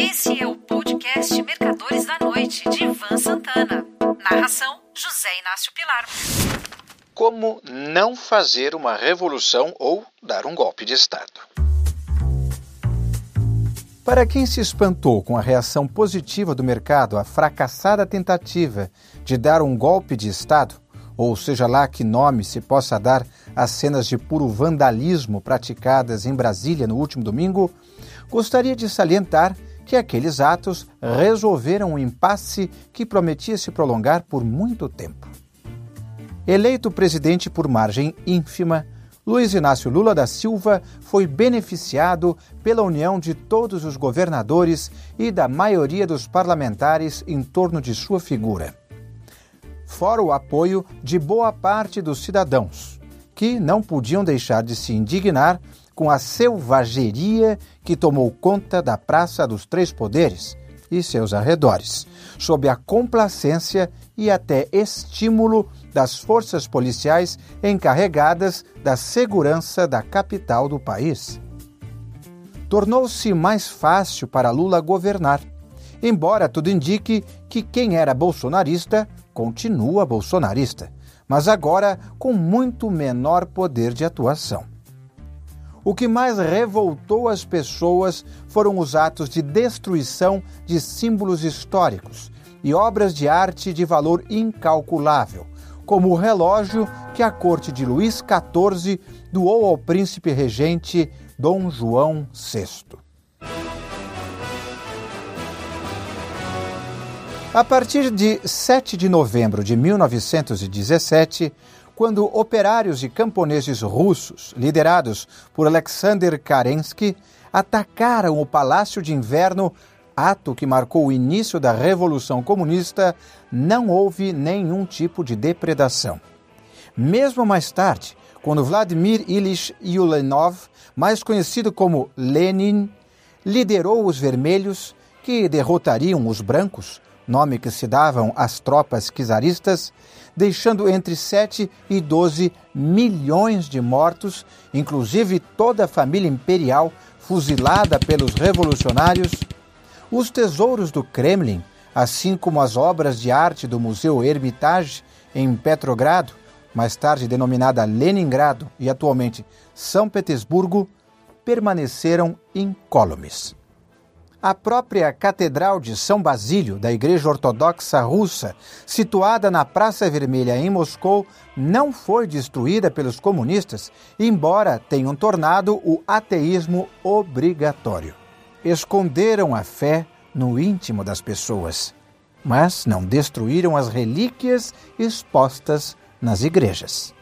Esse é o podcast Mercadores da Noite, de Ivan Santana. Narração: José Inácio Pilar. Como não fazer uma revolução ou dar um golpe de Estado. Para quem se espantou com a reação positiva do mercado à fracassada tentativa de dar um golpe de Estado, ou seja lá que nome se possa dar às cenas de puro vandalismo praticadas em Brasília no último domingo, gostaria de salientar que aqueles atos resolveram um impasse que prometia se prolongar por muito tempo. Eleito presidente por margem ínfima, Luiz Inácio Lula da Silva foi beneficiado pela união de todos os governadores e da maioria dos parlamentares em torno de sua figura. Fora o apoio de boa parte dos cidadãos, que não podiam deixar de se indignar com a selvageria que tomou conta da Praça dos Três Poderes e seus arredores, sob a complacência e até estímulo das forças policiais encarregadas da segurança da capital do país. Tornou-se mais fácil para Lula governar, embora tudo indique que quem era bolsonarista continua bolsonarista, mas agora com muito menor poder de atuação. O que mais revoltou as pessoas foram os atos de destruição de símbolos históricos e obras de arte de valor incalculável, como o relógio que a corte de Luís XIV doou ao príncipe regente Dom João VI. A partir de 7 de novembro de 1917, quando operários e camponeses russos, liderados por Alexander Kerensky, atacaram o Palácio de Inverno, ato que marcou o início da Revolução Comunista, não houve nenhum tipo de depredação. Mesmo mais tarde, quando Vladimir Ilyich Ulyanov, mais conhecido como Lenin, liderou os vermelhos, que derrotariam os brancos, nome que se davam às tropas czaristas, deixando entre 7 e 12 milhões de mortos, inclusive toda a família imperial fuzilada pelos revolucionários, os tesouros do Kremlin, assim como as obras de arte do Museu Hermitage em Petrogrado, mais tarde denominada Leningrado e atualmente São Petersburgo, permaneceram incólumes. A própria Catedral de São Basílio, da Igreja Ortodoxa Russa, situada na Praça Vermelha em Moscou, não foi destruída pelos comunistas, embora tenham tornado o ateísmo obrigatório. Esconderam a fé no íntimo das pessoas, mas não destruíram as relíquias expostas nas igrejas.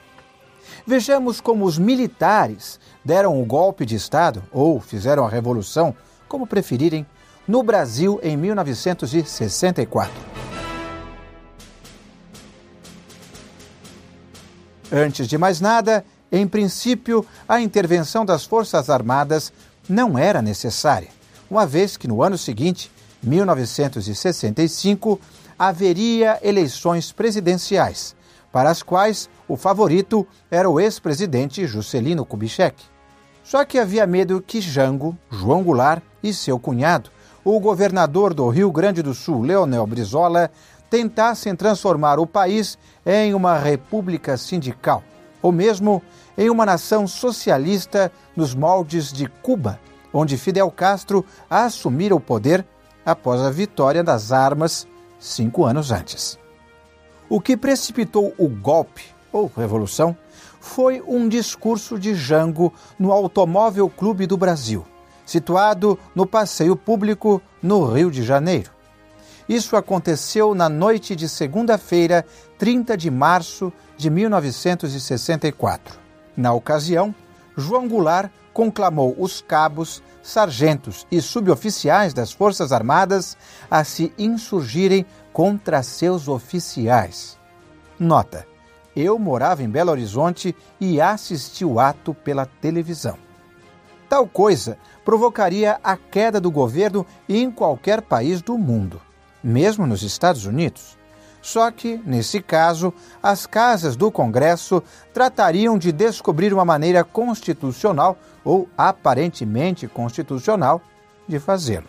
Vejamos como os militares deram o golpe de Estado, ou fizeram a revolução, como preferirem, no Brasil em 1964. Antes de mais nada, em princípio, a intervenção das Forças Armadas não era necessária, uma vez que no ano seguinte, 1965, haveria eleições presidenciais, para as quais o favorito era o ex-presidente Juscelino Kubitschek. Só que havia medo que Jango, João Goulart e seu cunhado, o governador do Rio Grande do Sul, Leonel Brizola, tentassem transformar o país em uma república sindical, ou mesmo em uma nação socialista nos moldes de Cuba, onde Fidel Castro assumira o poder após a vitória das armas cinco anos antes. O que precipitou o golpe, ou revolução, foi um discurso de Jango no Automóvel Clube do Brasil, situado no passeio público no Rio de Janeiro. Isso aconteceu na noite de segunda-feira, 30 de março de 1964. Na ocasião, João Goulart conclamou os cabos, sargentos e suboficiais das Forças Armadas a se insurgirem contra seus oficiais. Nota: eu morava em Belo Horizonte e assisti o ato pela televisão. Tal coisa provocaria a queda do governo em qualquer país do mundo, mesmo nos Estados Unidos. Só que, nesse caso, as casas do Congresso tratariam de descobrir uma maneira constitucional ou aparentemente constitucional de fazê-lo.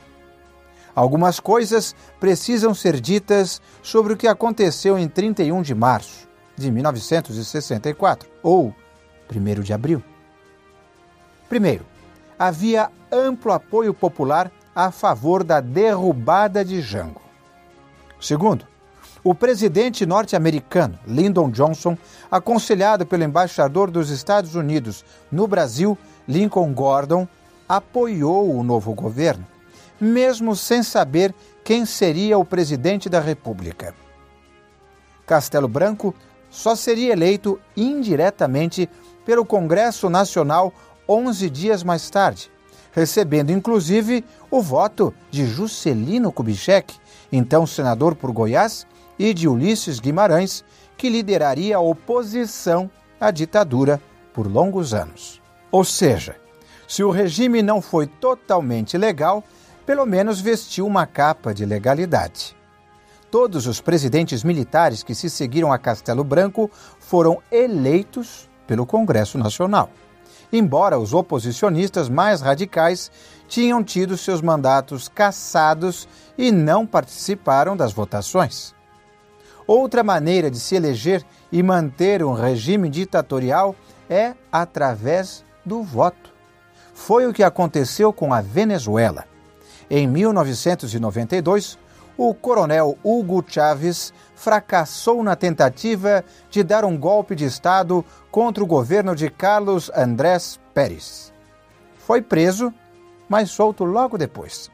Algumas coisas precisam ser ditas sobre o que aconteceu em 31 de março de 1964 ou 1 de abril. Primeiro, havia amplo apoio popular a favor da derrubada de Jango. Segundo, o presidente norte-americano Lyndon Johnson, aconselhado pelo embaixador dos Estados Unidos no Brasil, Lincoln Gordon, apoiou o novo governo, mesmo sem saber quem seria o presidente da República. Castelo Branco só seria eleito indiretamente pelo Congresso Nacional 11 dias mais tarde, recebendo inclusive o voto de Juscelino Kubitschek, então senador por Goiás, e de Ulisses Guimarães, que lideraria a oposição à ditadura por longos anos. Ou seja, se o regime não foi totalmente legal, pelo menos vestiu uma capa de legalidade. Todos os presidentes militares que se seguiram a Castelo Branco foram eleitos pelo Congresso Nacional. Embora os oposicionistas mais radicais tinham tido seus mandatos cassados e não participaram das votações. Outra maneira de se eleger e manter um regime ditatorial é através do voto. Foi o que aconteceu com a Venezuela. Em 1992, o coronel Hugo Chávez fracassou na tentativa de dar um golpe de Estado contra o governo de Carlos Andrés Pérez. Foi preso, mas solto logo depois.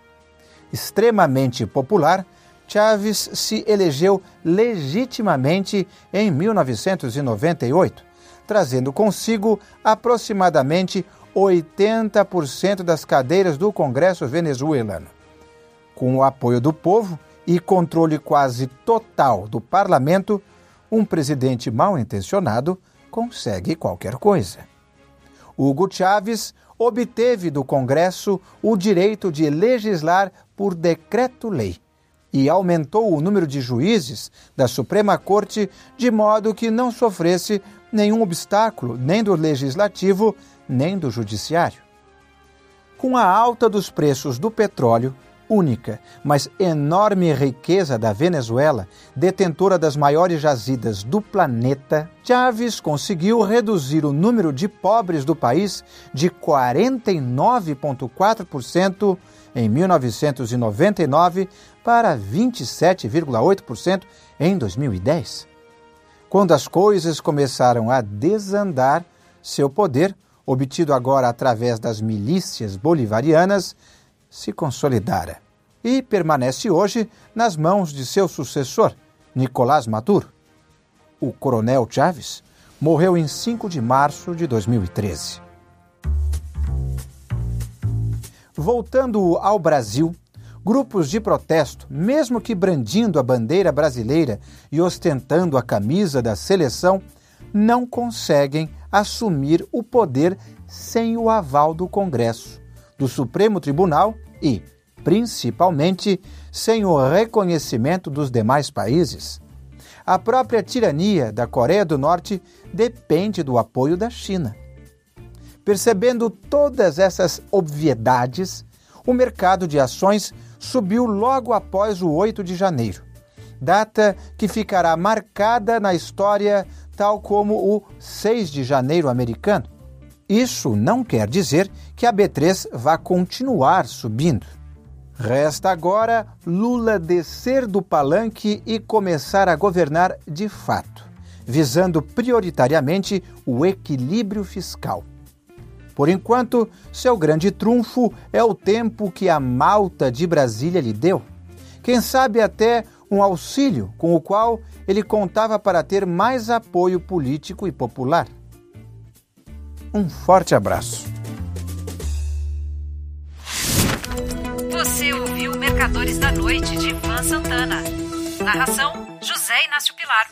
Extremamente popular, Chávez se elegeu legitimamente em 1998, trazendo consigo aproximadamente 80% das cadeiras do Congresso venezuelano. Com o apoio do povo, e controle quase total do parlamento, um presidente mal intencionado consegue qualquer coisa. Hugo Chávez obteve do Congresso o direito de legislar por decreto-lei e aumentou o número de juízes da Suprema Corte de modo que não sofresse nenhum obstáculo, nem do legislativo, nem do judiciário. Com a alta dos preços do petróleo, única, mas enorme riqueza da Venezuela, detentora das maiores jazidas do planeta, Chávez conseguiu reduzir o número de pobres do país de 49,4% em 1999 para 27,8% em 2010. Quando as coisas começaram a desandar, seu poder, obtido agora através das milícias bolivarianas, se consolidara e permanece hoje nas mãos de seu sucessor, Nicolás Maduro. O coronel Chávez morreu em 5 de março de 2013. Voltando ao Brasil, grupos de protesto, mesmo que brandindo a bandeira brasileira e ostentando a camisa da seleção, não conseguem assumir o poder sem o aval do Congresso, do Supremo Tribunal e, principalmente, sem o reconhecimento dos demais países. A própria tirania da Coreia do Norte depende do apoio da China. Percebendo todas essas obviedades, o mercado de ações subiu logo após o 8 de janeiro, data que ficará marcada na história tal como o 6 de janeiro americano. Isso não quer dizer que a B3 vá continuar subindo. Resta agora Lula descer do palanque e começar a governar de fato, visando prioritariamente o equilíbrio fiscal. Por enquanto, seu grande trunfo é o tempo que a malta de Brasília lhe deu. Quem sabe até um auxílio com o qual ele contava para ter mais apoio político e popular. Um forte abraço. Você ouviu Mercadores da Noite de Ivan Santana. Narração: José Inácio Pilar.